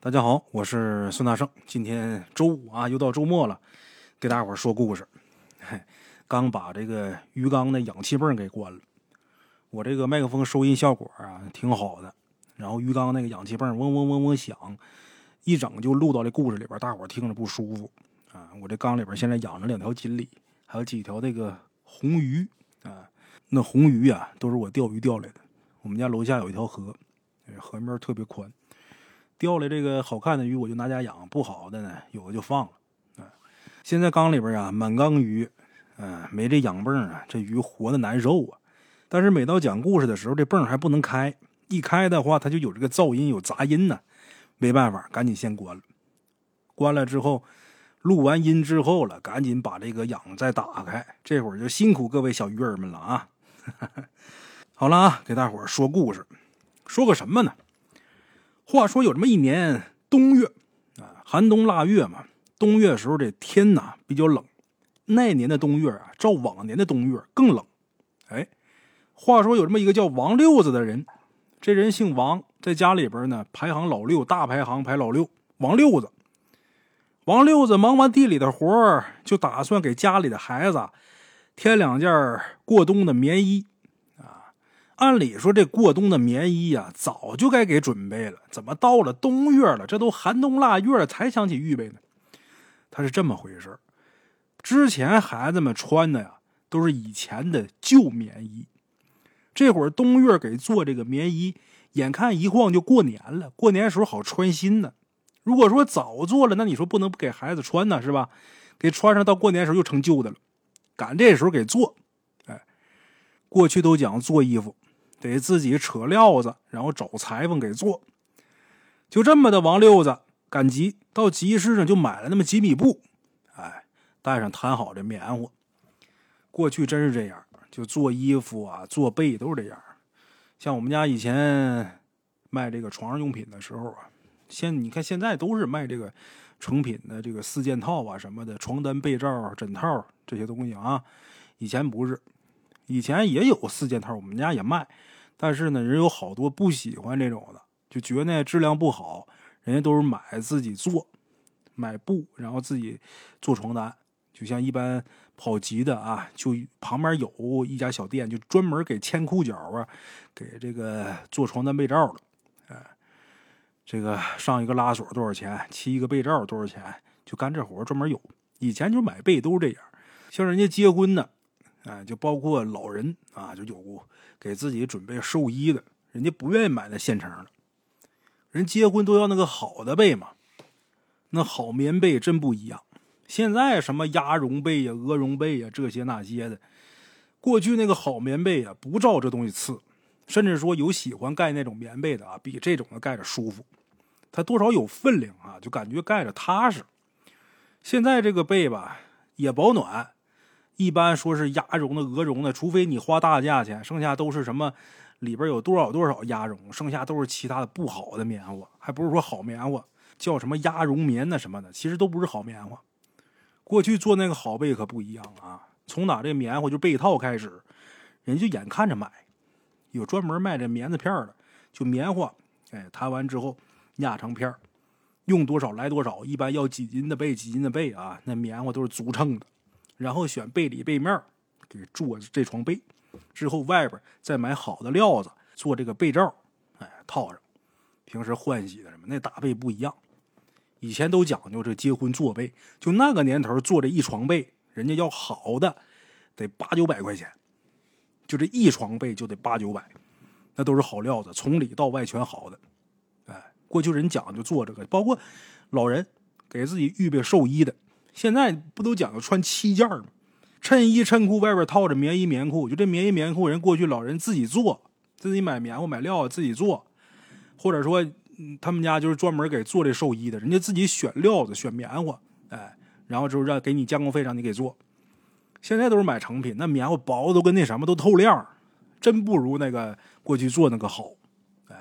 大家好，我是孙大圣。今天周五啊，又到周末了，给大伙儿说故事。嘿，刚把这个鱼缸的氧气泵给关了，我这个麦克风收音效果啊挺好的，然后鱼缸那个氧气泵嗡嗡嗡嗡响，一整就录到这故事里边，大伙儿听着不舒服啊。我这缸里边现在养着两条锦鲤，还有几条那个红鱼啊。那红鱼啊，都是我钓鱼钓来的。我们家楼下有一条河，河面特别宽。钓来这个好看的鱼，我就拿家养；不好的呢，有的就放了。啊，现在缸里边啊，满缸鱼，嗯，没这氧泵啊，这鱼活的难受啊。但是每到讲故事的时候，这泵还不能开，一开的话，它就有这个噪音，有杂音呢。没办法，赶紧先关了。关了之后，录完音之后了，赶紧把这个氧再打开。这会儿就辛苦各位小鱼儿们了啊！好了啊，给大伙儿说故事，说个什么呢？话说有这么一年冬月，啊，寒冬腊月嘛。冬月时候这天呐比较冷，那年的冬月啊，照往年的冬月更冷。哎，话说有这么一个叫王六子的人，这人姓王，在家里边呢排行老六，大排行排老六。王六子，王六子忙完地里的活，就打算给家里的孩子添两件过冬的棉衣。按理说，这过冬的棉衣呀，早就该给准备了。怎么到了冬月了，这都寒冬腊月了，才想起预备呢？他是这么回事之前孩子们穿的呀，都是以前的旧棉衣。这会儿冬月给做这个棉衣，眼看一晃就过年了，过年时候好穿新的。如果说早做了，那你说不能不给孩子穿呢，是吧？给穿上到过年时候又成旧的了，赶这时候给做。哎，过去都讲做衣服。得自己扯料子，然后找裁缝给做。就这么的，王六子赶集到集市上就买了那么几米布，哎，带上摊好的棉花。过去真是这样，就做衣服啊，做被都是这样。像我们家以前卖这个床上用品的时候啊，现你看现在都是卖这个成品的这个四件套啊什么的，床单、被罩、枕套这些东西啊。以前不是，以前也有四件套，我们家也卖。但是呢，人有好多不喜欢这种的，就觉得那质量不好，人家都是买自己做，买布，然后自己做床单。就像一般跑集的啊，就旁边有一家小店，就专门给牵裤脚啊，给这个做床单被罩的。哎，这个上一个拉锁多少钱？漆一个被罩多少钱？就干这活专门有。以前就买被都是这样，像人家结婚的，哎，就包括老人啊，就有。给自己准备寿衣的，人家不愿意买那现成的，人结婚都要那个好的被嘛，那好棉被真不一样。现在什么鸭绒被呀、鹅绒被呀，这些那些的，过去那个好棉被呀，不照这东西刺，甚至说有喜欢盖那种棉被的啊，比这种的盖着舒服，它多少有分量啊，就感觉盖着踏实。现在这个被吧，也保暖。一般说是鸭绒的、鹅绒的，除非你花大价钱，剩下都是什么里边有多少多少鸭绒，剩下都是其他的不好的棉花，还不是说好棉花，叫什么鸭绒棉那什么的，其实都不是好棉花。过去做那个好被可不一样啊，从哪这棉花就被套开始，人就眼看着买，有专门卖这棉子片的，就棉花，哎，弹完之后压成片用多少来多少，一般要几斤的被几斤的被啊，那棉花都是足称的。然后选被里被面给做这床被，之后外边再买好的料子做这个被罩，哎，套上。平时换洗的什么那搭被不一样，以前都讲究这结婚做被，就那个年头做这一床被，人家要好的得八九百块钱，就这一床被就得八九百，那都是好料子，从里到外全好的。哎，过去人讲究做这个，包括老人给自己预备寿衣的。现在不都讲究穿七件吗？衬衣衬裤外边套着棉衣棉裤，就这棉衣棉裤，人过去老人自己做，自己买棉花买料自己做，或者说他们家就是专门给做这寿衣的，人家自己选料子选棉花，哎，然后之后让给你加工费让你给做。现在都是买成品，那棉花薄都跟那什么都透亮，真不如那个过去做那个好。哎，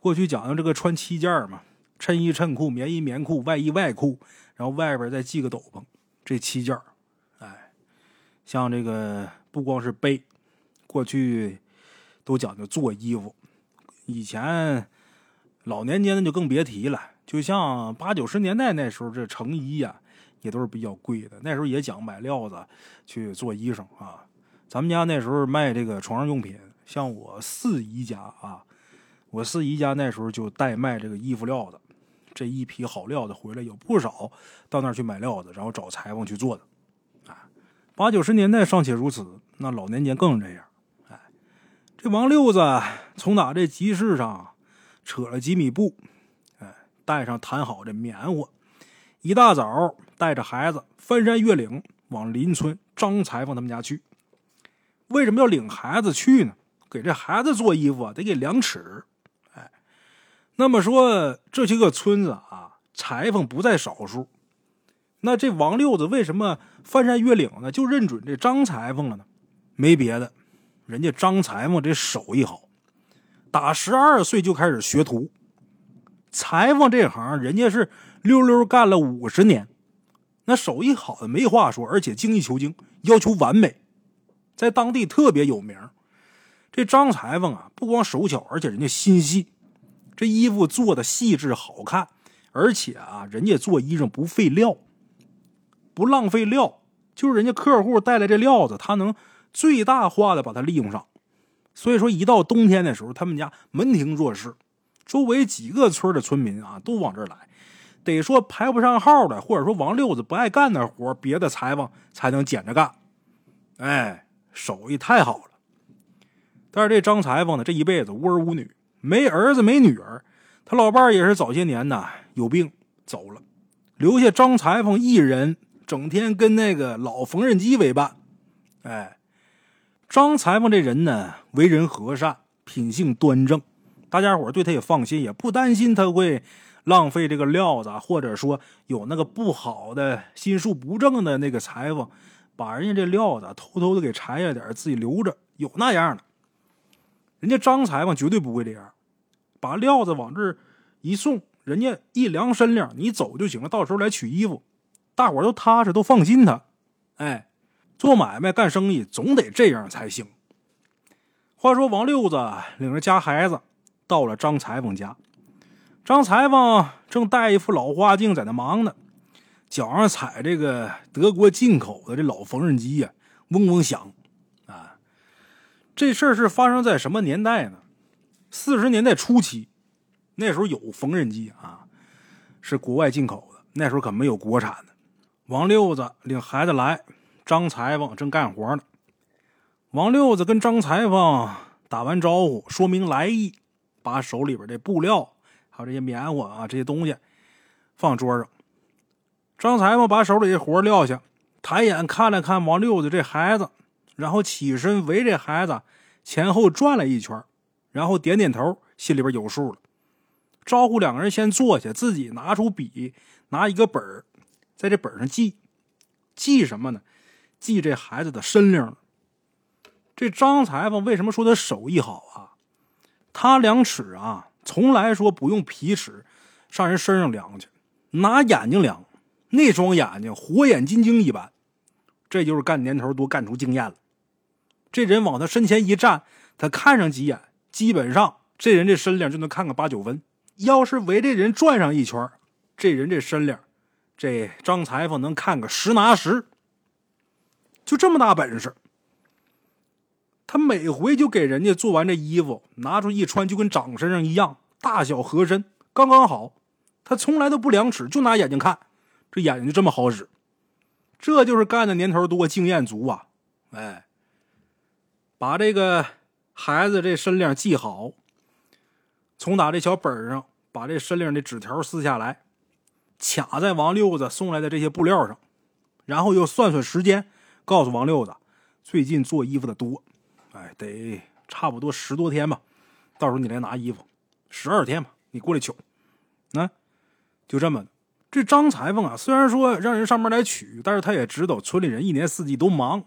过去讲究这个穿七件嘛，衬衣衬裤棉衣棉裤外衣外裤。然后外边再系个斗篷，这七件哎，像这个不光是背，过去都讲究做衣服，以前老年间的就更别提了，就像八九十年代那时候，这成衣呀，也都是比较贵的。那时候也讲买料子去做衣裳啊。咱们家那时候卖这个床上用品，像我四姨家啊，我四姨家那时候就代卖这个衣服料子。这一批好料子回来有不少，到那儿去买料子，然后找裁缝去做的。啊，八九十年代尚且如此，那老年间更这样。哎，这王六子从哪这集市上扯了几米布。哎带上谈好的棉花，一大早带着孩子翻山越岭往邻村张裁缝他们家去。为什么要领孩子去呢？给这孩子做衣服啊，得给量尺。那么说这些个村子啊，裁缝不在少数。那这王六子为什么翻山越岭呢？就认准这张裁缝了呢？没别的，人家张裁缝这手艺好，打十二岁就开始学徒。裁缝这行，人家是溜溜干了五十年，那手艺好的没话说，而且精益求精，要求完美，在当地特别有名。这张裁缝啊，不光手巧，而且人家心细，这衣服做的细致好看，而且啊，人家做衣裳不费料，不浪费料，就是人家客户带来这料子，他能最大化的把它利用上。所以说，一到冬天的时候，他们家门庭若市。周围几个村的村民啊，都往这儿来。得说排不上号的，或者说王六子不爱干的活，别的裁缝才能捡着干。哎，手艺太好了。但是这张裁缝呢，这一辈子无儿无女，没儿子没女儿。他老伴儿也是早些年呢有病走了，留下张裁缝一人，整天跟那个老缝纫机为伴。哎，张裁缝这人呢，为人和善，品性端正。大家伙对他也放心，也不担心他会浪费这个料子，或者说有那个不好的心术不正的那个裁缝，把人家这料子偷偷的给裁下点，自己留着。有那样的，人家张裁缝绝对不会这样，把料子往这一送，人家一量身量，你走就行了。到时候来取衣服，大伙都踏实，都放心他。哎，做买卖干生意总得这样才行。话说王六子领着家孩子。到了张裁缝家，张裁缝正戴一副老花镜在那忙呢，脚上踩这个德国进口的这老缝纫机呀，嗡嗡响。啊，这事儿是发生在什么年代呢？四十年代初期，那时候有缝纫机啊，是国外进口的，那时候可没有国产的。王六子领孩子来，张裁缝正干活呢。王六子跟张裁缝打完招呼，说明来意。把手里边这布料，还有这些棉花啊，这些东西放桌上。张裁缝把手里的活撂下，抬眼看了看王六子这孩子，然后起身围这孩子前后转了一圈，然后点点头，心里边有数了。招呼两个人先坐下，自己拿出笔，拿一个本，在这本上记，记什么呢？记这孩子的身量。这张裁缝为什么说他手艺好啊？他量尺啊，从来说不用皮尺，上人身上量去，拿眼睛量，那双眼睛火眼金睛一般，这就是干年头多干出经验了。这人往他身前一站，他看上几眼，基本上这人这身量就能看个八九分。要是围这人转上一圈，这人这身量，这张裁缝能看个十拿十，就这么大本事。他每回就给人家做完这衣服，拿出一穿，就跟长身上一样，大小合身，刚刚好。他从来都不量尺，就拿眼睛看，这眼睛就这么好使。这就是干的年头多，经验足啊！哎，把这个孩子这身量记好，从打这小本上把这身量的纸条撕下来，卡在王六子送来的这些布料上，然后又算算时间，告诉王六子，最近做衣服的多。哎，得差不多十多天吧，到时候你来拿衣服，十二天吧，你过来取。那就这么。这张裁缝啊，虽然说让人上门来取，但是他也知道村里人一年四季都忙。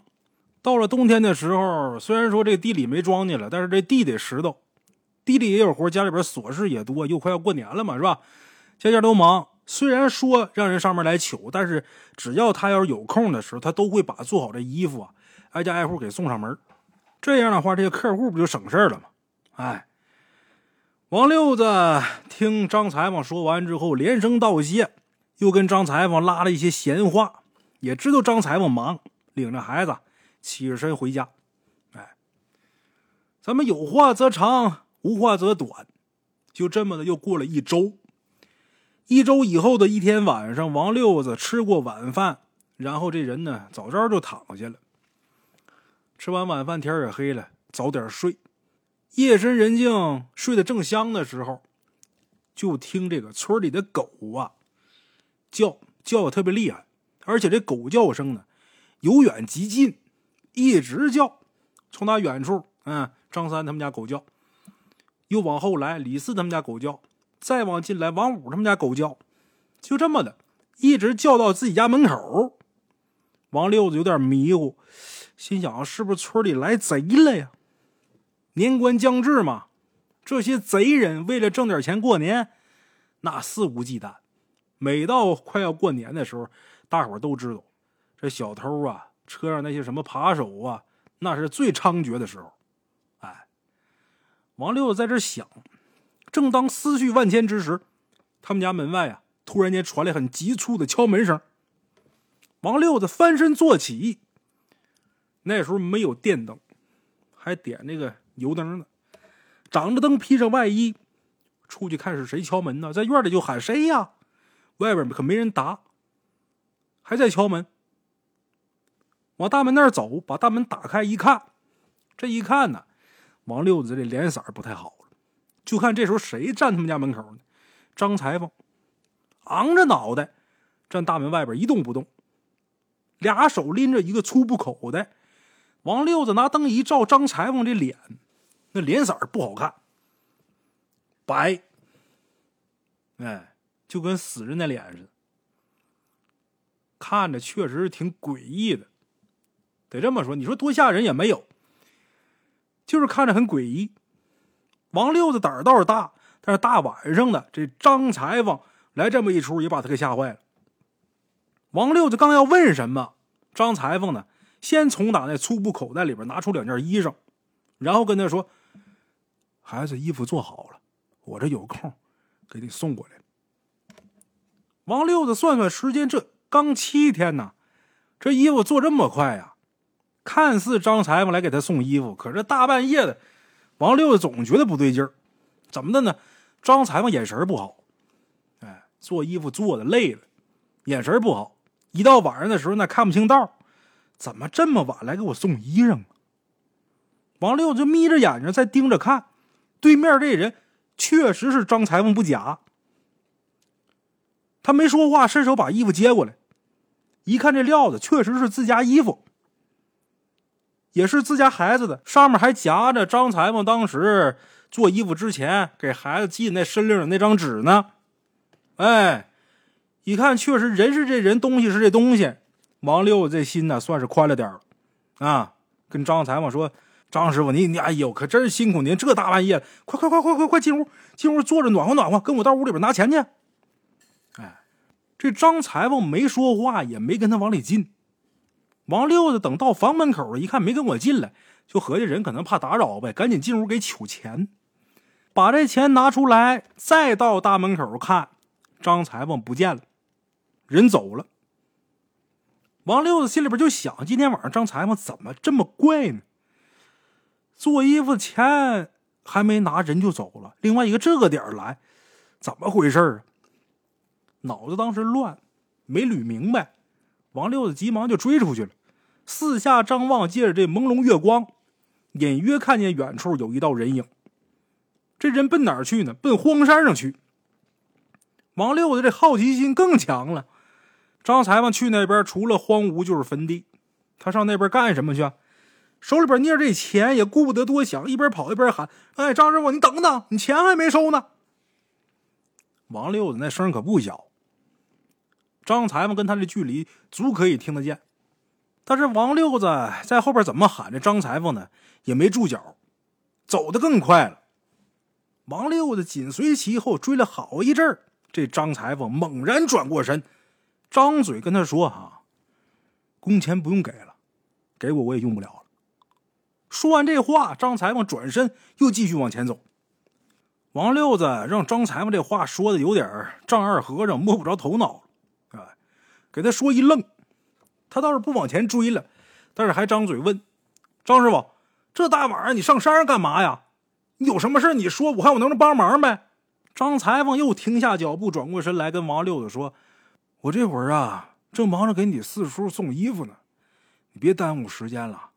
到了冬天的时候，虽然说这地里没庄稼了，但是这地得拾掇，地里也有活，家里边琐事也多，又快要过年了嘛，是吧？家家都忙。虽然说让人上门来取，但是只要他要是有空的时候，他都会把做好的衣服啊，挨家挨户给送上门。这样的话，这些客户不就省事儿了吗？哎，王六子听张裁缝说完之后，连声道谢，又跟张裁缝拉了一些闲话，也知道张裁缝忙，领着孩子起身回家。哎，咱们有话则长，无话则短，就这么的又过了一周。一周以后的一天晚上，王六子吃过晚饭，然后这人呢早早就躺下了。吃完晚饭，天也黑了，早点睡。夜深人静，睡得正香的时候，就听这个村里的狗啊叫叫的特别厉害，而且这狗叫声呢由远及近，一直叫，从那远处，嗯，张三他们家狗叫，又往后来李四他们家狗叫，再往进来王五他们家狗叫，就这么的，一直叫到自己家门口。王六子有点迷糊，心想是不是村里来贼了呀？年关将至嘛，这些贼人为了挣点钱过年，那肆无忌惮。每到快要过年的时候，大伙都知道，这小偷啊，车上那些什么扒手啊，那是最猖獗的时候。哎，王六子在这想，正当思绪万千之时，他们家门外啊，突然间传来很急促的敲门声。王六子翻身坐起，那时候没有电灯，还点那个。油灯呢？长着灯，披上外衣，出去看是谁敲门呢？在院里就喊谁呀？外边可没人答，还在敲门。往大门那儿走，把大门打开一看，这一看呢，王六子这脸色不太好了。就看这时候谁站他们家门口呢？张裁缝，昂着脑袋站大门外边一动不动，俩手拎着一个粗布口袋。王六子拿灯一照，张裁缝这脸。那脸色不好看，白，哎，就跟死人的脸似的，看着确实是挺诡异的。得这么说，你说多吓人也没有，就是看着很诡异。王六子胆儿倒是大，但是大晚上的这张裁缝来这么一出，也把他给吓坏了。王六子刚要问什么，张裁缝呢，先从打那粗布口袋里边拿出两件衣裳，然后跟他说。孩子衣服做好了，我这有空给你送过来。王六子算算时间，这刚七天呢，这衣服做这么快呀？看似张裁缝来给他送衣服，可是大半夜的，王六总觉得不对劲儿。怎么的呢？张裁缝眼神不好，哎，做衣服做的累了，眼神不好。一到晚上的时候，那看不清道，怎么这么晚来给我送衣裳？王六就眯着眼睛在盯着看。对面这人确实是张裁缝不假，他没说话，伸手把衣服接过来，一看这料子确实是自家衣服，也是自家孩子的，上面还夹着张裁缝当时做衣服之前给孩子系那身领的那张纸呢。哎，一看确实人是这人，东西是这东西，王六这心呢算是宽了点了，啊，跟张裁缝说。张师傅，你你哎呦，可真是辛苦您！这大半夜，快快快快快快进屋，进屋坐着暖和暖和，跟我到屋里边拿钱去。哎，这张裁缝没说话，也没跟他往里进。王六子等到房门口一看，没跟我进来，就合计人可能怕打扰呗，赶紧进屋给取钱，把这钱拿出来，再到大门口看，张裁缝不见了，人走了。王六子心里边就想：今天晚上张裁缝怎么这么怪呢？做衣服钱还没拿，人就走了。另外一个这个点来，怎么回事啊？脑子当时乱，没捋明白。王六子急忙就追出去了。四下张望，借着这朦胧月光，隐约看见远处有一道人影。这人奔哪儿去呢？奔荒山上去。王六子这好奇心更强了。张裁缝去那边，除了荒芜就是坟地。他上那边干什么去？手里边捏着这钱，也顾不得多想，一边跑一边喊：“哎，张师傅，你等等，你钱还没收呢。”王六子那声可不小，张裁缝跟他这距离足可以听得见。但是王六子在后边怎么喊？这张裁缝呢也没住脚，走得更快了。王六子紧随其后追了好一阵儿，这张裁缝猛然转过身，张嘴跟他说：“哈，工钱不用给了，给我我也用不了了。”说完这话，张裁缝转身又继续往前走。王六子让张裁缝这话说的有点丈二和尚摸不着头脑了，哎，给他说一愣。他倒是不往前追了，但是还张嘴问张师傅：“这大晚上你上山上干嘛呀？你有什么事你说，我看我能不能帮忙呗。”张裁缝又停下脚步，转过身来跟王六子说：“我这会儿啊，正忙着给你四叔送衣服呢，你别耽误时间了。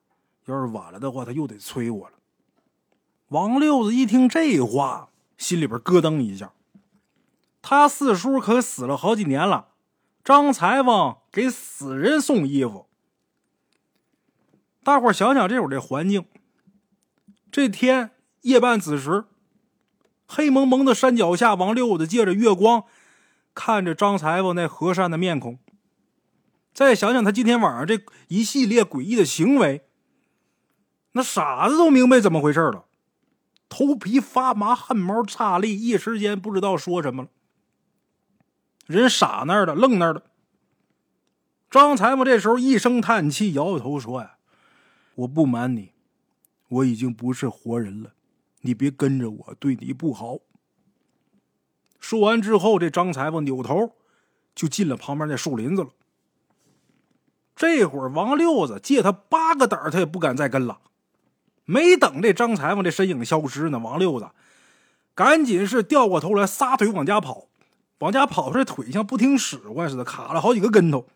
要是晚了的话，他又得催我了。”王六子一听这话。心里边咯噔一下，他四叔可死了好几年了，张裁缝给死人送衣服。大伙想想这会儿这环境，这天夜半子时，黑蒙蒙的山脚下，王六子借着月光看着张裁缝那和善的面孔，再想想他今天晚上这一系列诡异的行为，那傻子都明白怎么回事了。头皮发麻，汗毛炸立，一时间不知道说什么了。人傻那儿的，愣那儿的。张裁缝这时候一声叹气，摇摇头说：“呀，我不瞒你，我已经不是活人了，你别跟着我，对你不好。”说完之后，这张裁缝扭头就进了旁边那树林子了。这会儿，王六子借他八个胆他也不敢再跟了。没等这张裁缝这身影消失呢，王六子赶紧是掉过头来，撒腿往家跑。往家跑，这腿像不听使唤似的，卡了好几个跟头，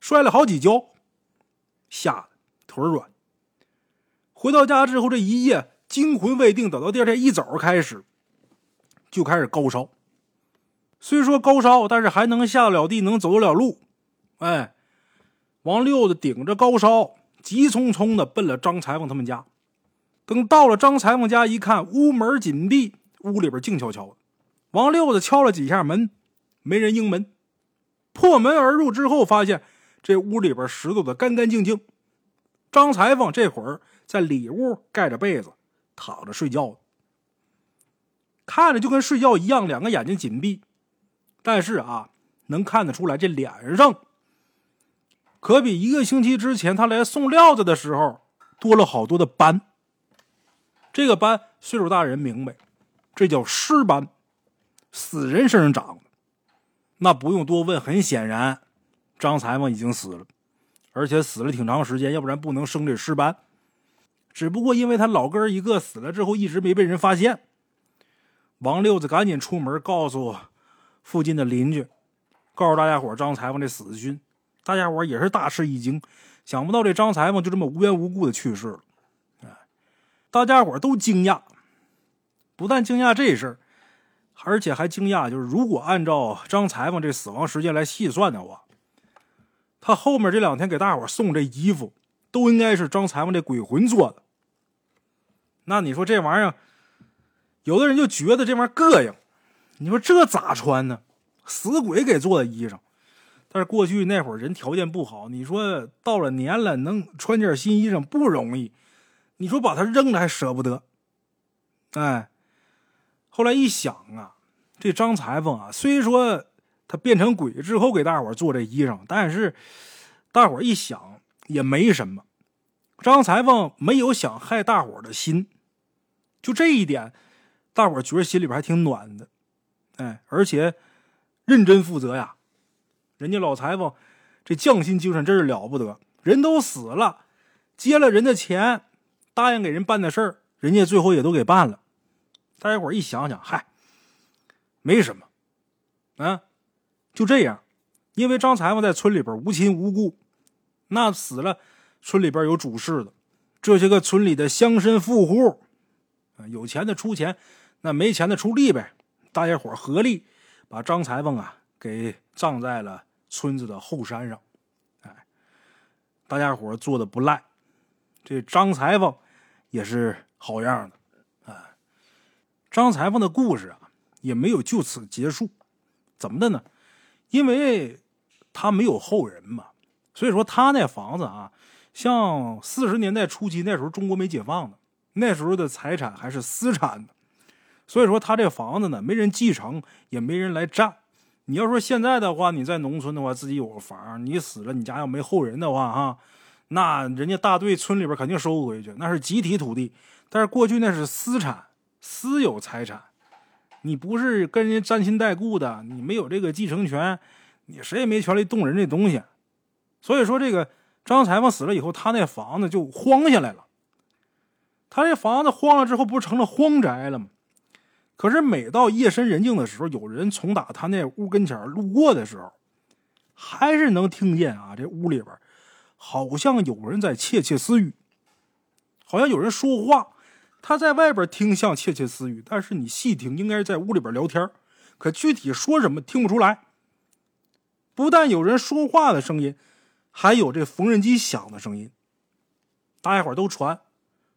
摔了好几跤，吓得腿软。回到家之后，这一夜惊魂未定，等到第二天一早开始，就开始高烧。虽说高烧，但是还能下得了地，能走得了路。哎，王六子顶着高烧，急匆匆的奔了张裁缝他们家。等到了张裁缝家一看，屋门紧闭，屋里边静悄悄的。王六子敲了几下门，没人应门。破门而入之后，发现这屋里边拾掇的干干净净。张裁缝这会儿在里屋盖着被子躺着睡觉，看着就跟睡觉一样，两个眼睛紧闭。但是啊，能看得出来，这脸上可比一个星期之前他来送料子的时候多了好多的斑。这个斑，岁数大人明白，这叫尸斑，死人身上长的。那不用多问，很显然，张裁缝已经死了，而且死了挺长时间，要不然不能生这尸斑。只不过因为他老哥一个死了之后，一直没被人发现。王六子赶紧出门告诉附近的邻居，告诉大家伙张裁缝这死讯。大家伙也是大吃一惊，想不到这张裁缝就这么无缘无故的去世了。大家伙都惊讶，不但惊讶这事儿，而且还惊讶，就是如果按照张裁缝这死亡时间来细算的话，他后面这两天给大伙送这衣服，都应该是张裁缝这鬼魂做的。那你说这玩意儿，有的人就觉得这玩意儿膈应，你说这咋穿呢？死鬼给做的衣裳，但是过去那会儿人条件不好，你说到了年了能穿件新衣裳不容易。你说把它扔了还舍不得，哎，后来一想啊，这张裁缝啊，虽说他变成鬼之后给大伙做这衣裳，但是大伙一想也没什么。张裁缝没有想害大伙的心，就这一点，大伙觉得心里边还挺暖的，哎，而且认真负责呀。人家老裁缝这匠心精神真是了不得，人都死了，接了人的钱。答应给人办的事儿，人家最后也都给办了。大家伙一想想，嗨，没什么，啊，就这样。因为张裁缝在村里边无亲无故，那死了，村里边有主事的，这些个村里的乡绅富户，有钱的出钱，那没钱的出力呗。大家伙合力把张裁缝啊给葬在了村子的后山上。哎，大家伙做的不赖，这张裁缝。也是好样的，张裁缝的故事啊，也没有就此结束。怎么的呢？因为他没有后人嘛，所以说他那房子啊，像四十年代初期那时候中国没解放呢，那时候的财产还是私产的，所以说他这房子呢，没人继承，也没人来占。你要说现在的话，你在农村的话，自己有个房，你死了，你家要没后人的话，哈。那人家大队村里边肯定收回去，那是集体土地。但是过去那是私产，私有财产，你不是跟人家沾亲带故的，你没有这个继承权，你谁也没权利动人这东西。所以说，这个张裁缝死了以后，他那房子就荒下来了。他这房子荒了之后，不是成了荒宅了吗？可是每到夜深人静的时候，有人从打他那屋跟前路过的时候，还是能听见啊，这屋里边好像有人在窃窃私语，好像有人说话。他在外边听像窃窃私语，但是你细听，应该是在屋里边聊天可具体说什么听不出来。不但有人说话的声音，还有这缝纫机响的声音。大家伙都传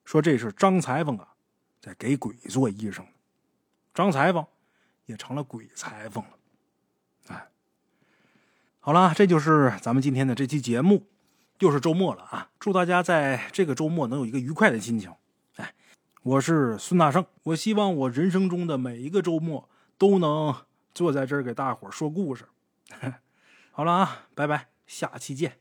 说这是张裁缝啊，在给鬼做衣裳。张裁缝也成了鬼裁缝了。哎，好了，这就是咱们今天的这期节目。又是周末了啊！祝大家在这个周末能有一个愉快的心情。我是孙大圣，我希望我人生中的每一个周末都能坐在这儿给大伙说故事。好了啊，拜拜，下期见。